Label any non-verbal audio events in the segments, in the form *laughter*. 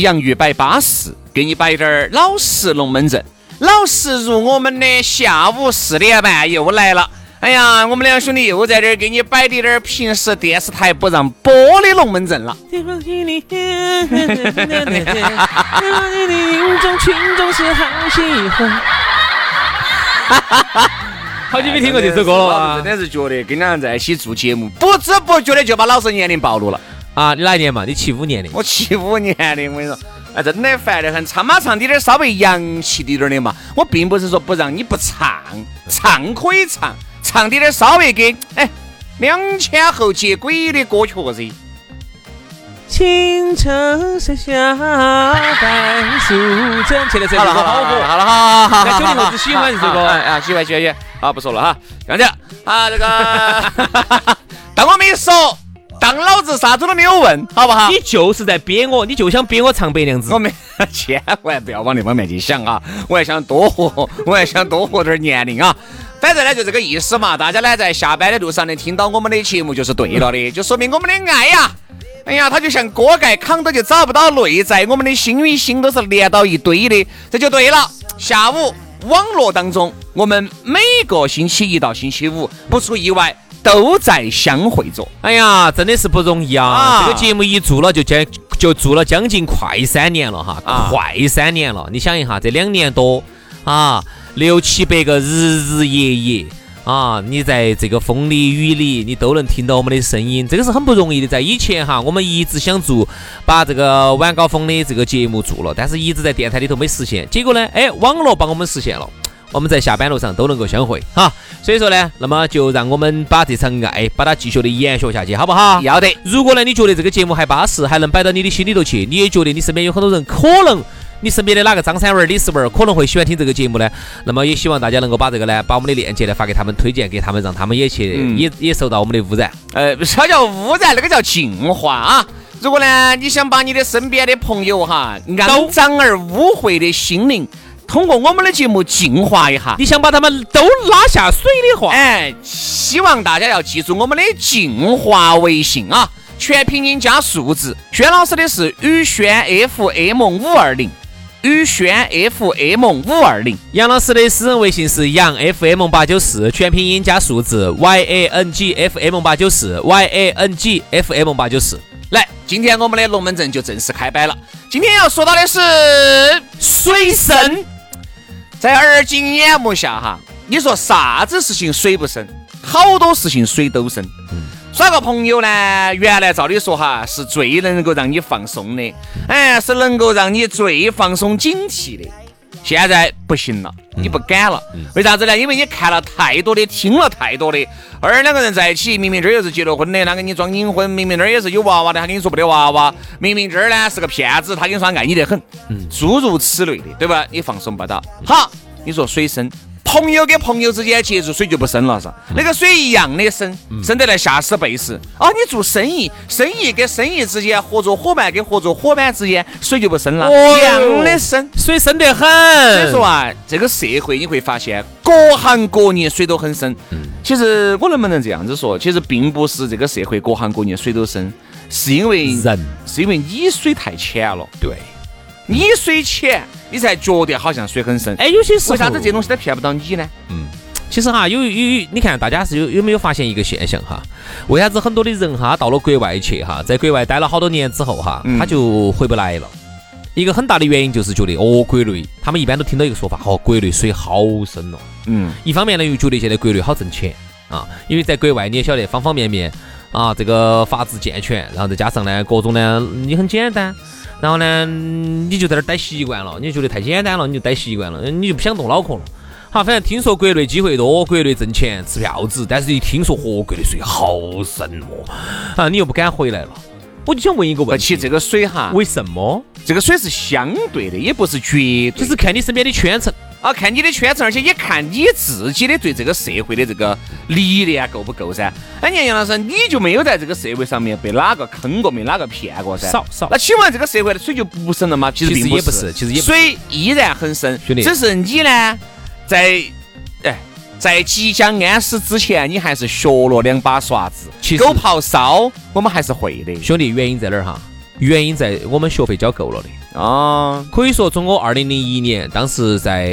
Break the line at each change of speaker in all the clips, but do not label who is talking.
洋芋摆巴适，给你摆点儿老实龙门阵。老实如我们的下午四点半又来了。哎呀，我们两兄弟又在这儿给你摆的点儿平时电视台不让播的龙门阵了。*laughs*
好久没听过这首歌了啊
真！的是觉得跟两人在一起做节目，不知不觉的就把老师年龄暴露了。
啊，你哪一年嘛？你七五年的。
我七五年的，我跟你说，哎，真的烦得很。唱嘛唱滴点儿稍微洋气滴点儿的嘛。我并不是说不让你不唱，唱可以唱，唱滴点儿稍微给哎两千后接轨的歌曲噻。
青城山下白素贞，现在这首歌好火。
好了，好好好，
那九零后只喜欢这首歌
哎啊，喜欢喜欢喜欢。好，不说了哈，这样子啊，这个 *laughs* 当我没说，当老子啥子都没有问，好不好？
你就是在憋我，你就想憋我唱白娘子
我。们 *laughs* 千万不要往那方面去想啊！我还想多活，我还想多活点儿年龄啊！反正呢就这个意思嘛，大家呢在下班的路上能听到我们的节目就是对了的，就说明我们的爱呀，哎呀，它就像锅盖扛到就找不到内在，我们的心与心都是连到一堆的，这就对了。下午网络当中，我们每个星期一到星期五，不出意外都在相会着。
哎呀，真的是不容易啊！
啊
这个节目一做了就将就做了将近快三年了哈，
啊
快三年了。你想一下，这两年多啊，六七百个日日夜夜啊，你在这个风里雨里，你都能听到我们的声音，这个是很不容易的。在以前哈，我们一直想做把这个晚高峰的这个节目做了，但是一直在电台里头没实现。结果呢，哎，网络帮我们实现了。我们在下班路上都能够相会哈，所以说呢，那么就让我们把这场爱把它继续的延续下去，好不好？
要得，
如果呢，你觉得这个节目还巴适，还能摆到你的心里头去，你也觉得你身边有很多人可能。你身边的哪个张三娃儿、李四娃儿可能会喜欢听这个节目呢？那么也希望大家能够把这个呢，把我们的链接呢发给他们，推荐给他们，让他们也去，
嗯
也也受到我们的污染。
呃，啥叫污染？那个叫净化啊！如果呢，你想把你的身边的朋友哈，肮脏而污秽的心灵，通过我们的节目净化一下。
你想把他们都拉下水的话，
哎，希望大家要记住我们的净化微信啊，全拼音加数字。轩老师的是宇轩 FM 五二零，宇轩 FM 五二零。
杨老师的私人微信是杨 FM 八九四，全拼音加数字 Y A N G F M 八九四 Y A N G F M 八九四。
来，今天我们的龙门阵就正式开摆了。今天要说到的是水深，在耳今眼目下哈，你说啥子事情水不深？好多事情水都深。耍个朋友呢，原来照理说哈是最能够让你放松的，哎，是能够让你最放松警惕的。现在不行了，你不敢了，为啥子呢？因为你看了太多的，听了太多的，而两个人在一起，明明这儿又是结了婚的，他给你装隐婚；明明那儿也是有娃娃的，他跟你说不得娃娃；明明这儿呢是个骗子，他跟你说爱你得很，诸如此类的，对吧？你放松不到。好，你说水深。朋友跟朋友之间接触水就不深了噻，那个水一样的深，深得来吓死背时。啊，你做生意，生意跟生意之间，合作伙伴跟合作伙伴之间，水就不深了，
哦
一样的深。
水深得很。
所以说啊，这个社会你会发现，各行各业水都很深。其实我能不能这样子说？其实并不是这个社会各行各业水都深，是因为
人
是因为你水太浅了。
对，
你水浅，你才觉得好像水很深。
哎，有些时候
为啥子这东西它骗不到你呢？
嗯其实哈，有有有，你看大家是有有没有发现一个现象哈？为啥子很多的人哈到了国外去哈，在国外待了好多年之后哈，他就回不来了。一个很大的原因就是觉得哦，国内他们一般都听到一个说法，哦，国内水好深哦。
嗯，
一方面呢，又觉得现在国内好挣钱啊，因为在国外你也晓得方方面面啊，这个法制健全，然后再加上呢各种呢你很简单，然后呢你就在那儿待习惯了，你就觉得太简单了，你就待习惯了，你就不想动脑壳了。好，反正听说国内机会多，国内挣钱吃票子，但是一听说嚯，国内水好深哦，啊，你又不敢回来了。我就想问一个问题，
其实这个水哈，
为什么？
这个水是相对的，也不是绝对，
就是看你身边的圈层。
啊，看你的圈层，而且也看你自己的对这个社会的这个历练够不够噻。哎，你看杨老师，你就没有在这个社会上面被哪个坑过，没哪个骗过噻？
少少。
那请问这个社会的水就不深了吗？
其实
并
不是，其实也
水依然很深，
兄弟。
只是你呢，在哎，在即将安死之前，你还是学了两把刷子，狗刨烧，我们还是会的。
兄弟，原因在哪儿哈？原因在我们学费交够了的。
啊，
可以说从我二零零一年当时在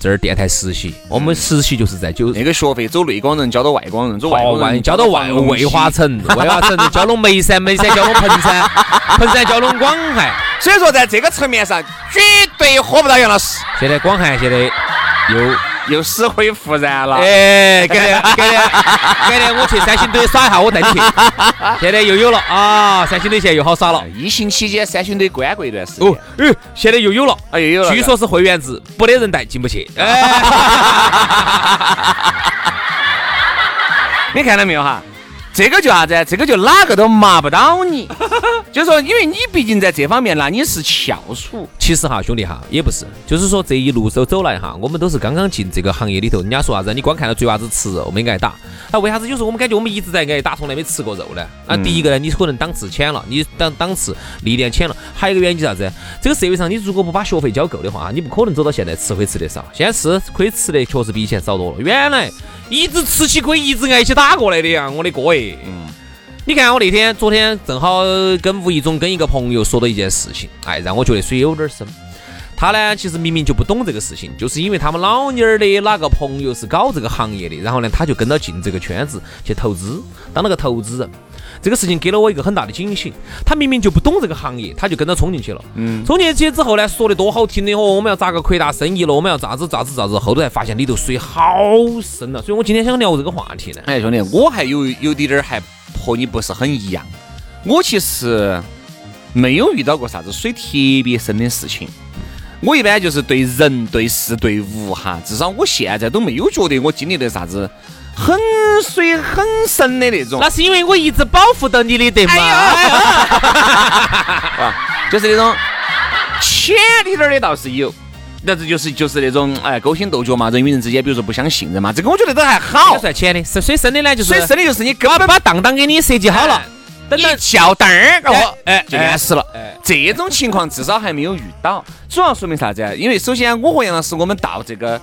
这儿电台实习，我们实习就是在九
那个学费走内广人交到外广人，走外光人
交到外魏化城，*laughs* 魏化城交拢眉山，眉山交拢彭山，*laughs* 彭山交拢广汉。
所以说在这个层面上，绝对喝不到杨老师。
现在广汉现在又。
又死灰复燃了，
哎，改天改天改天我去三星堆耍一下，我带你去。*laughs* 现在又有了啊，三星堆现在又好耍了。
疫情期间三星堆关过一段时间，哦，
哎，现在又有了，
啊，又有了。
据说是会员制，不得人带进不去。
哎 *laughs* 你看到没有哈？这个就啥子？这个就哪个都麻不到你，*laughs* 就是说，因为你毕竟在这方面呢，你是翘楚。
其实哈，兄弟哈，也不是，就是说这一路走走来哈，我们都是刚刚进这个行业里头。人家说啥子？你光看到嘴巴子吃肉没挨打，那为啥子有时候我们感觉我们一直在挨打，从来没吃过肉呢？啊，第一个呢，你可能档次浅了，你档档次历练浅了，还有一个原因是啥子？这个社会上你如果不把学费交够的话，你不可能走到现在吃亏吃得少。现在吃亏吃的确实比以前少多了。原来。一直吃起亏，一直挨起打过来的呀，我的哥哎！嗯，你看我那天、昨天正好跟无意中跟一个朋友说了一件事情，哎，让我觉得水有点深。他呢，其实明明就不懂这个事情，就是因为他们老妞儿的哪个朋友是搞这个行业的，然后呢，他就跟到进这个圈子去投资，当了个投资人。这个事情给了我一个很大的警醒。他明明就不懂这个行业，他就跟着冲进去了。嗯，冲进去之后呢，说的多好听的哦，我们要咋个扩大生意了，我们要咋子咋子咋子，后头才发现里头水好深了。所以我今天想聊这个话题呢。
哎，兄弟，我还有有点点还和你不是很一样。我其实没有遇到过啥子水特别深的事情。我一般就是对人、对事、对物哈，至少我现在都没有觉得我经历的啥子。很水很深的那种，
那是因为我一直保护到你的，对吗？*laughs*
就是那种浅一点的倒是有，那这就是就是那种哎勾心斗角嘛，人与人之间，比如说不相信任嘛，这个我觉得都还好。
算浅的，是水深的呢，就是
水深的就是你根本
把当当给你设计好了，
等到小灯儿，后哎就淹死了。这种情况至少还没有遇到，主要说明啥子啊？因为首先我和杨老师我们到这个。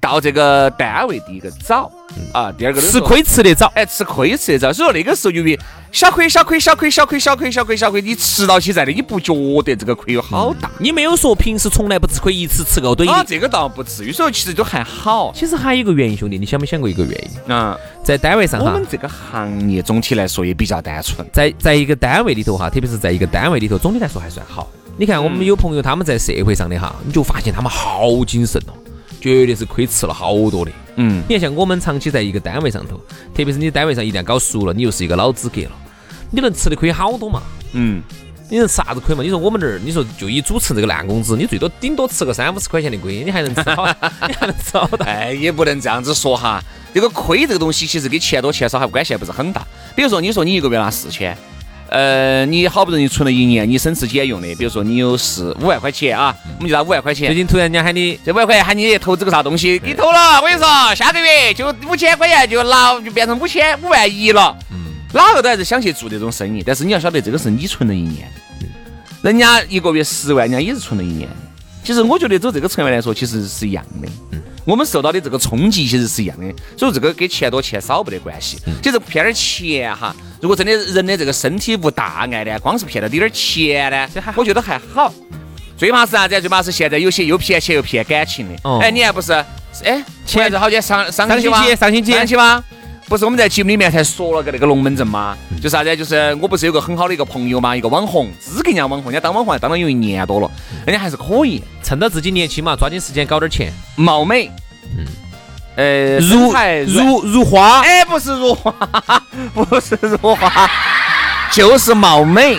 到这个单位，第一个早啊，第二个
吃亏吃得早，
哎，吃亏吃得早。所以说那个时候，由于小亏小亏小亏小亏小亏小亏小亏，你吃到起在的，你不觉得这个亏有好大？
你没有说平时从来不吃亏，一次吃够对。
啊，这个倒不至于，所以其实都还好。
其实还有一个原因，兄弟，你想没想过一个原因？
啊，
在单位上
哈，我们这个行业总体来说也比较单纯。
在在一个单位里头哈，特别是在一个单位里头，总体来说还算好。你看我们有朋友他们在社会上的哈，你就发现他们好谨慎哦。绝对是亏吃了好多的。嗯，你看像我们长期在一个单位上头，特别是你单位上一旦搞熟了，你又是一个老资格了，你能吃的亏好多嘛？嗯，你能啥子亏嘛？你说我们这儿，你说就以主持这个烂工资，你最多顶多吃个三五十块钱的亏，你还能吃好？*laughs* 你还能吃好？
哎，也不能这样子说哈。这个亏这个东西，其实跟钱多钱少还关系还不是很大。比如说，你说你一个月拿四千。呃，你好不容易存了一年，你省吃俭用的，比如说你有四五万块钱啊，我们就拿五万块钱。
最近突然人家喊你
这五万块钱喊你投资个啥东西，你投了，我跟你说，下个月就五千块钱就拿就变成五千五万一了。嗯，哪个都还是想去做这种生意，但是你要晓得，这个是你存了一年，人家一个月十万，人家也是存了一年。其实我觉得走这个层面来说，其实是一样的。嗯，我们受到的这个冲击其实是一样的，所以这个跟钱多钱少没得关系。其实骗点钱哈。如果真的人的这个身体无大碍呢，光是骗到点点钱呢，我觉得还好。最怕是啥子？最怕是现在有些又骗钱又骗感情的。哎，你还不是哎，前阵好久上上
上星
吗
期上星期
上期吗？不是我们在节目里面才说了个那个龙门阵吗？就啥子？就是我不是有个很好的一个朋友嘛，一个网红，资格人家网红，人家当网红还当了有一年多了，人家还是可以，
趁着自己年轻嘛，抓紧时间搞点钱，
貌美，嗯，呃，身
如
材软
如如花，
哎，不是如花，*laughs* 不是如花，就是貌美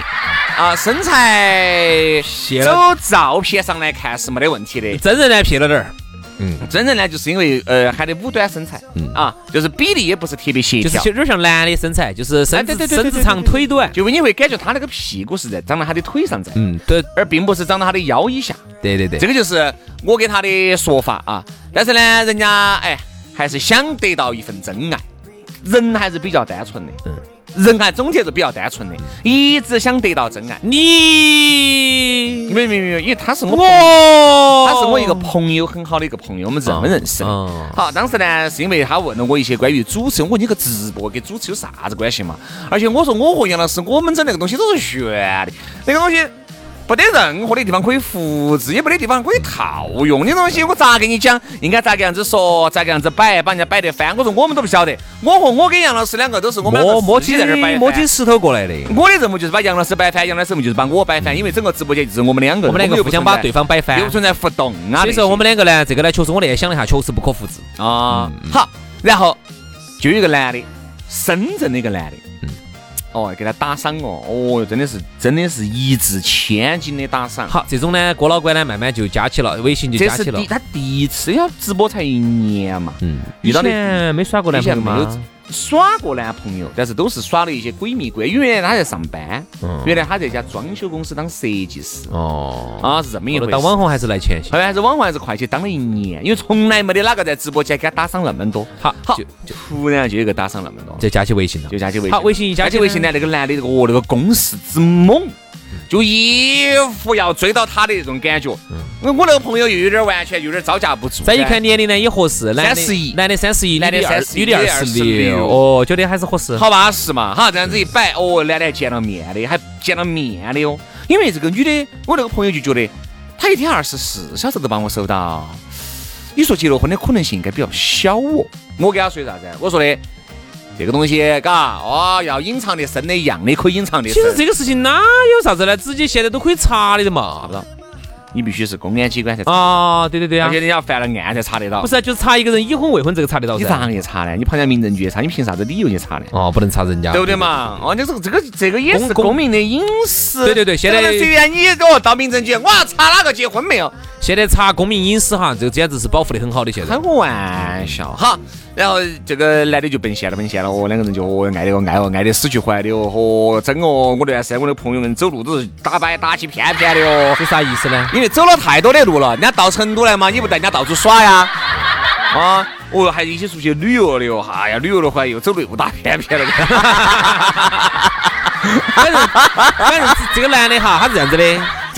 啊，身材走，照片上来看是没得问题的。
真人呢撇了点儿，
真人呢，就是因为呃还得五短身材，嗯。啊，就是比例也不是特别协调。
就是有，点像男的身材，就是身子身子长腿短，
就你会感觉他那个屁股是在长到他的腿上在，
嗯，对。
而并不是长到他的腰以下。
对对对。
这，个就是我给他的说法啊。但是呢，人家哎还是想得到一份真爱，人还是比较单纯的，人还总体是比较单纯的，一直想得到真爱。
你
没有没有没有，因为他是我他是我一个朋友，很好的一个朋友，我们这么认识好，当时呢，是因为他问了我一些关于主持，我说你个直播跟主持有啥子关系嘛？而且我说我和杨老师，我们整那个东西都是悬的，那个东西。不得任何的地方可以复制，也没得地方可以套用。的东西我咋给你讲？应该咋个样子说？咋个样子摆？把人家摆得翻？我说我们都不晓得。我和我跟杨老师两个都是我们
摸摸
在那儿摆
摸起石头过来的，
我的任务就是把杨老师摆翻，杨老师任务就是把我摆翻，因为整个直播间就是我们两个，
我们两个
又不存在
互相把对方摆翻
又不存在互动啊。
所以说我们两个呢，这个呢，确实我那天想了一下，确实不可复制。
啊，好，然后就有一个男的，深圳的一个男的，
嗯
哦，给他打赏哦，哦，真的是真的是一掷千金的打赏。
好，这种呢，郭老倌呢，慢慢就加起了，微信就加起了。
他第一次要直播才一年嘛，
嗯，
遇到的
以前没耍过男朋友吗？
耍过男朋友，但是都是耍了一些闺蜜闺。因为原来他在上班，
嗯
原来他在一家装修公司当设计师
哦，
啊，是这么一回事。
当网红还是来钱些。
后来还是网红还是快去当了一年，因为从来没得哪个在直播间给他打赏那么多。
好，
好
就，
突然就有一个打赏那么多，
就加起微信了。
就加起微信。
好微信一加起呢
加起微信呢，那个男的这个哦，那个攻势之猛，就一副要追到他的那种感觉。我我那个朋友又有点完全有点招架不住。
再一看年龄呢也合适，男的
31
男的三十一，
男的
女二
31
女的二十六，哦，觉得还是合适。
好巴适嘛，哈，这样子一摆，哦，男的还见了面的，还见了面的哦。因为这个女的，我那个朋友就觉得，她一天二十四小时都帮我收到，你说结了婚的可能性应该比较小哦。我给他说啥子？我说的这个东西，嘎，哦，要隐藏的深的，一样的可以隐藏的。
其实这个事情哪有啥子呢？直接现在都可以查的嘛。
不到，你必须是公安机关才查，
啊，对对对啊
而且，人家犯了案才查得到。
不是啊，就是查一个人已婚未婚这个查得到
你咋去查呢？你跑人家民政局查，你凭啥子理由去查呢？
哦，不能查人家，
对不对？嘛？哦，你这个这个这个也是
公
公民的隐私。
对对对现在
这个随便你哦，到民政局，我要查哪个结婚没有？
现在查公民隐私哈，这个简直是保护的很好的。现在
开个玩笑哈。然后这个男的就奔现了，奔现了，哦，两个人就哦爱的哦爱哦爱的死去活来的哦，哦真哦，我那段时间我的朋友们走路都是打摆打起片片的哦。
是啥意思呢？
因为走了太多的路了，人家到成都来嘛，你不带人家到处耍呀？啊，哦，还一起出去旅游的哦，哎呀，旅游的话又走路又打片片了。
反正反正这个男的哈，他是这样子的，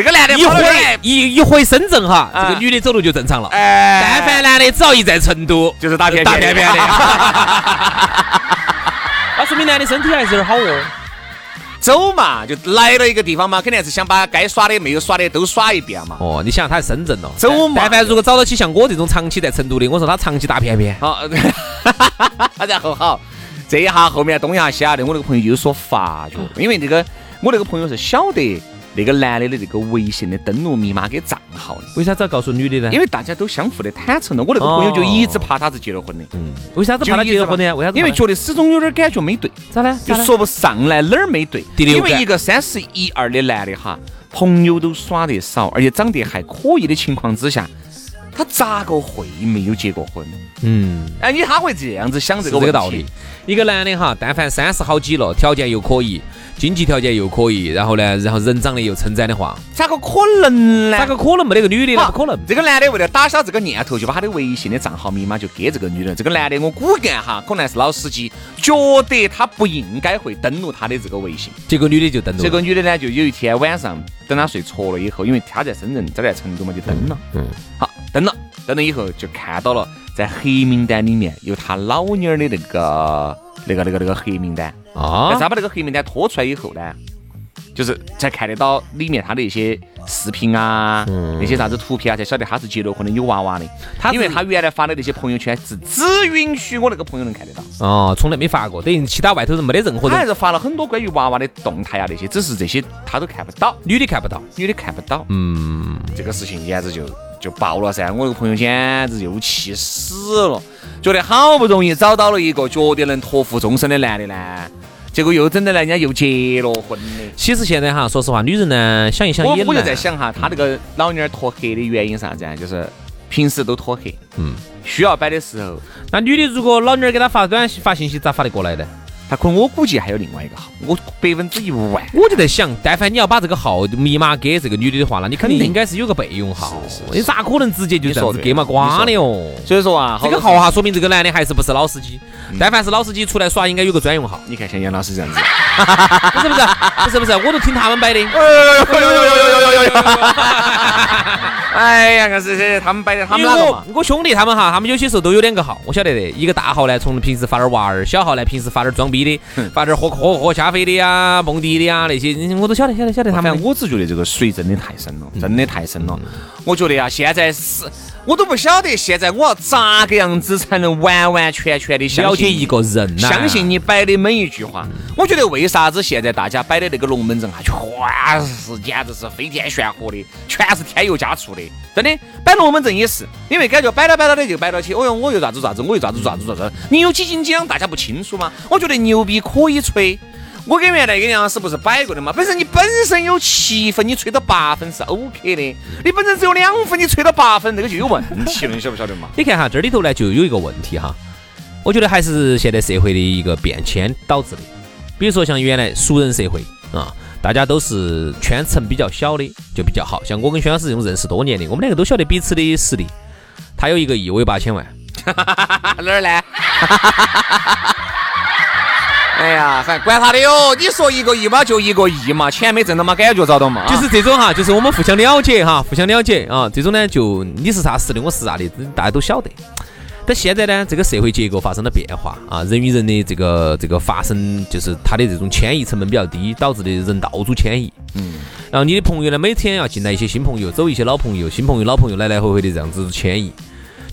这个男的
一回一一回深圳哈，
啊
这个女的走路就正常了。
哎，
但凡男的只要一在成都，
就是打片片
打片片的。*laughs* *laughs* 那说明男的身体还是有点好哦。
走嘛，就来了一个地方嘛，肯定是想把该耍的没有耍的都耍一遍嘛。
哦，你想他在深圳哦，
走嘛
但凡如果找到起像我这种长期在成都的，我说他长期打片片。
好，*laughs* 然后好，这一下后面东一下西下的，我那个朋友就有所发觉，因为这个我那个朋友是晓得那个男的的这个微信的登录密码跟账号的，
为啥子要告诉女的呢？
因为大家都相互的坦诚了。我那个朋友就一直怕他是结了婚的，
嗯，为啥子怕他结了婚呢？为啥子？
因为觉得始终有点感觉没对，
咋呢？
就说不上来哪儿没对。
第六感
因为一个三十一二的男的哈，朋友都耍得少，而且长得还可以的情况之下，他咋个会没有结过婚？
嗯，
哎，你他会这样子想这个
这个道理。。一个男的哈，但凡三十好几了，条件又可以，经济条件又可以，然后呢，然后人长得又称赞的话，
咋个可能呢？
咋个可能没得个女的呢？不可能。
这个男的为了打消这个念头，就把他的微信的账号密码就给这个女的。这个男的我估计哈，可能是老司机，觉得他不应该会登录他的这个微信。
结果女的就登录了。
这个女的呢，就有一天晚上等他睡着了以后，因为他在深圳，这在成都嘛，就登了。
嗯，
好，登了，登了以后就看到了，在黑名单里面有他老妞儿的那个、那个、那个、那个黑名单。但
啊
是，他把那个黑名单拖出来以后呢，就是才看得到里面他的一些视频啊，那些啥子图片啊，才晓得他是结了婚的有娃娃的。
他
因为他原来发的那些朋友圈是只允许我那个朋友能看得到，
哦，从来没发过，等于其他外头人没得任何人，
他还是发了很多关于娃娃的动态啊那些，只是这些他都看不到，
女的看不到。
女的看不到。
嗯，
这个事情简直就就爆了噻！我那个朋友简直又气死了，觉得好不容易找到了一个觉得能托付终身的男的呢，结果又整的人家又结了婚的。
其实现在哈，说实话，女人呢，想一想也
我我就在想哈，她那个老娘儿脱黑的原因啥子啊？就是平时都脱黑，
嗯，
需要摆的时候，
那女的如果老娘儿给她发短信、发信息，咋发得过来呢？
他可能我估计还有另外一个号，我百分之一万。
我就在想，但凡你要把这个号密码给这个女的的话，那你肯定应该是有个备用号你咋可能直接就这样子给嘛瓜的哦？
所以说啊，
这个号哈，说明这个男的还是不是老司机。但凡是老司机出来耍，应该有个专用号，
你看像杨老师这样子，*laughs*
不是不是不是不是，我都听他们摆的。
哎呀，硬是是他们摆的，他们
因为我
哪个嘛？
我兄弟他们哈，他们有些时候都有两个号，我晓得的。一个大号呢，从平时发点娃儿；小号呢，平时发点装逼的，发点喝喝喝咖啡的呀、蹦迪的呀那些，我都晓得晓得晓得他们。
我只觉得这个水真的太深了，真的太深了。我觉得呀，现在是我都不晓得现在我要咋个样子才能完完全全的
了解一个人呐、
相信你摆的每一句话。我觉得为啥子现在大家摆的那个龙门阵啊，全是简直是飞天玄火的，全是添油加醋的。真的，摆龙门阵也是，因为感觉摆到摆到的就摆到起，哦哟，我又咋子咋子，我又咋子咋子咋子，你有几斤几两大家不清楚吗？我觉得牛逼可以吹。我跟原来跟杨老师不是摆过的嘛？本身你本身有七分，你吹到八分是 OK 的。你本身只有两分，你吹到八分，这个就有问题了，你晓不晓得嘛？*laughs*
你看哈，这里头呢就有一个问题哈，我觉得还是现在社会的一个变迁导致的。比如说像原来熟人社会啊，大家都是圈层比较小的，就比较好。像我跟轩老师这种认识多年的，我们两个都晓得彼此的实力。他有一个亿，我有八千万，*laughs*
哪儿呢？*laughs* 哎呀，反正管他的哟！你说一个亿嘛，就一个亿嘛，钱没挣到嘛，感觉找到嘛。
就是这种哈，就是我们互相了解哈，互相了解啊。这种呢，就你是啥实力，我是啥的，大家都晓得。但现在呢，这个社会结构发生了变化啊，人与人的这个这个发生，就是他的这种迁移成本比较低，导致的人到处迁移。
嗯，
然后你的朋友呢，每天要进来一些新朋友，走一些老朋友，新朋友老朋友来来回回的这样子迁移，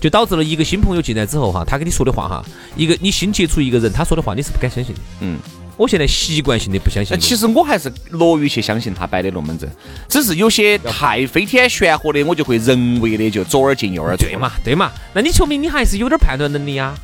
就导致了一个新朋友进来之后哈，他跟你说的话哈，一个你新接触一个人，他说的话你是不敢相信的。
嗯，
我现在习惯性的不相信
那。其实我还是乐于去相信他摆的龙门阵，只是有些太飞天玄火的，我就会人为的就左耳进右耳出
对？嘛，对嘛，那你说明你还是有点判断能力啊。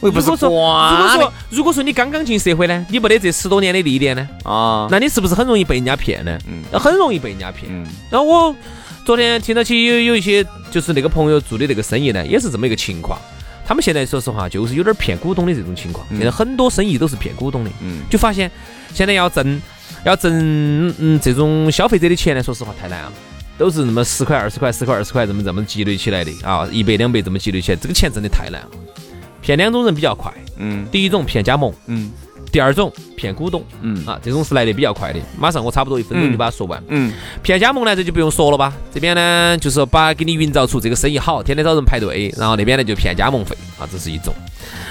我又不是
如果说，如果说，如果说你刚刚进社会呢，你没得这十多年的历练呢，
啊，
那你是不是很容易被人家骗呢？
嗯
很容易被人家骗。
嗯
然后我昨天听到起有有一些就是那个朋友做的那个生意呢，也是这么一个情况。他们现在说实话就是有点骗股东的这种情况，
嗯。
现在很多生意都是骗股东的，
嗯。
就发现现在要挣要挣嗯这种消费者的钱呢，说实话太难了。都是那么十块、二十块、十块、二十块这么这么积累起来的？啊，一百两百这么积累起来，这个钱挣的太难了。骗两种人比较快，
嗯。
第一种骗加盟，
嗯
第二种骗股东
嗯
啊，这种是来的比较快的。马上我差不多一分钟
嗯
就把它说完。
嗯
骗加盟呢，这就不用说了吧。这边呢，就是把给你营造出这个生意好，天天找人排队，然后那边呢就骗加盟费啊，这是一种。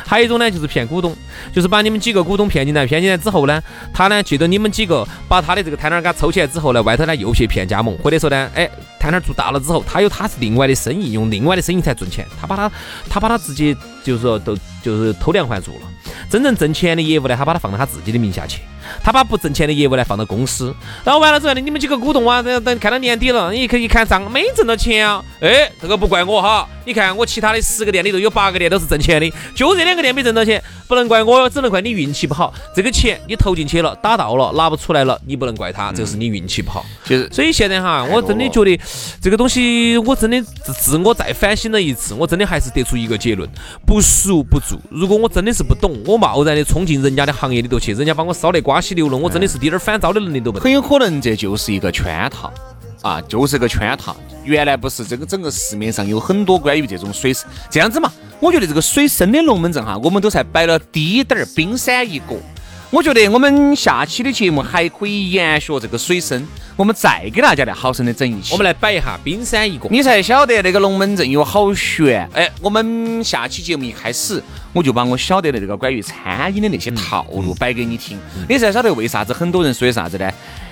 还有一种呢，就是骗股东，就是把你们几个股东骗进来，骗进来之后呢，他呢借着你们几个把他的这个摊摊儿给他抽起来之后呢，外头呢又去骗加盟，或者说呢，哎，摊摊儿做大了之后，他有他是另外的生意，用另外的生意才赚钱，他把他他把他自己就是说都就是偷梁换柱了。真正挣钱的业务呢，他把它放到他自己的名下去，他把不挣钱的业务呢放到公司，然后完了之后呢，你们几个股东啊，等等看到年底了，你可以一看账没挣到钱啊，哎，这个不怪我哈，你看我其他的十个店里头有八个店都是挣钱的，就这两个店没挣到钱，不能怪我哟，只能怪你运气不好。这个钱你投进去了，打到了，拿不出来了，你不能怪他，这是你运气不好。
就是
所以现在哈，我真的觉得这个东西，我真的自自我再反省了一次，我真的还是得出一个结论：不熟不做。如果我真的是不懂，我贸然的冲进人家的行业里头去，人家把我烧得瓜稀流了，我真的是滴点儿反招的能力都没得。
很有可能这就是一个圈套啊，就是个圈套。原来不是这个整个市面上有很多关于这种水这样子嘛？我觉得这个水深的龙门阵哈，我们都才摆了低点儿冰山一角。我觉得我们下期的节目还可以延续这个水深，我们再给大家来好生的整一期。
我们来摆一下冰山一角。
你才晓得那个龙门阵有好悬。哎，我们下期节目一开始，我就把我晓得的这个关于餐饮的那些套路摆给你听，你才晓得为啥子很多人说的啥子呢？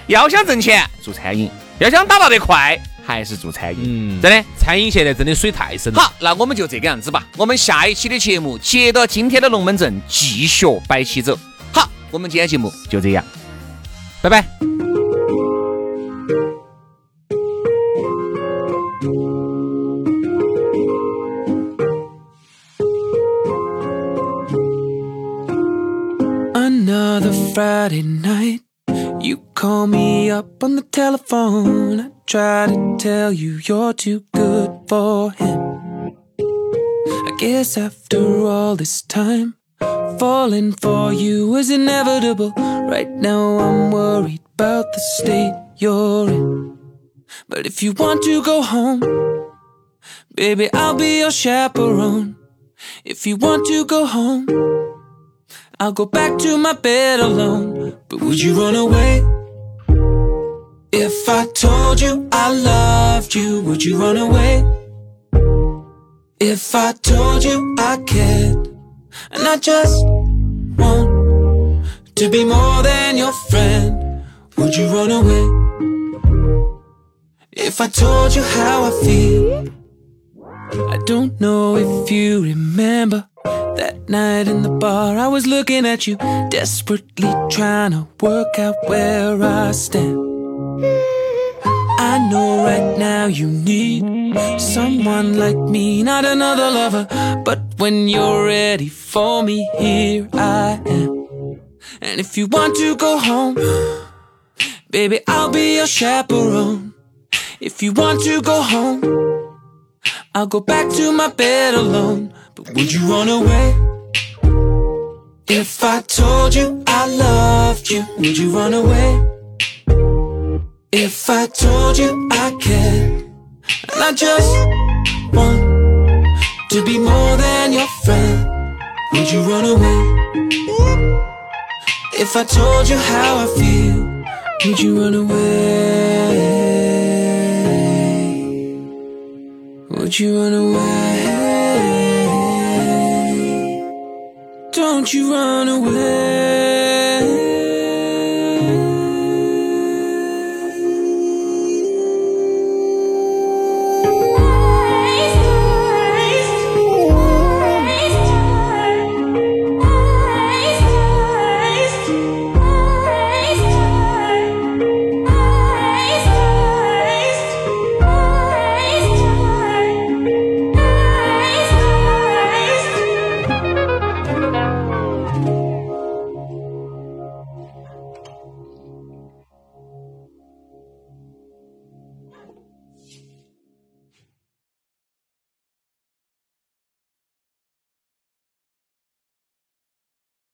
要想挣钱做餐饮，要想打到得快还是做餐饮。
嗯，真的，餐饮现在真的水太深了。
好，那我们就这个样子吧。我们下一期的节目接到今天的龙门阵继续摆起走。好，我们今天节目就这样。
拜拜。
Another Friday night. You call me up on the telephone. I try to tell you you're too good for him. I guess after all this time, falling for you was inevitable. Right now I'm worried about the state you're in. But if you want to go home, baby, I'll be your chaperone. If you want to go home, I'll go back to my bed alone. But would you run away? If I told you I loved you, would you run away? If I told you I cared, and I just want to be more than your friend, would you run away? If I told you how I feel, I don't know if you remember that night in the bar. I was looking at you, desperately trying to work out where I stand. I know right now you need someone like me, not another lover. But when you're ready for me, here I am. And if you want to go home, baby, I'll be your chaperone. If you want to go home, I'll go back to my bed alone. But would you run away? If I told you I loved you, would you run away? If I told you I cared, and I just want to be more than your friend, would you run away? If I told you how I feel, would you run away? Would you run away? Don't you run away.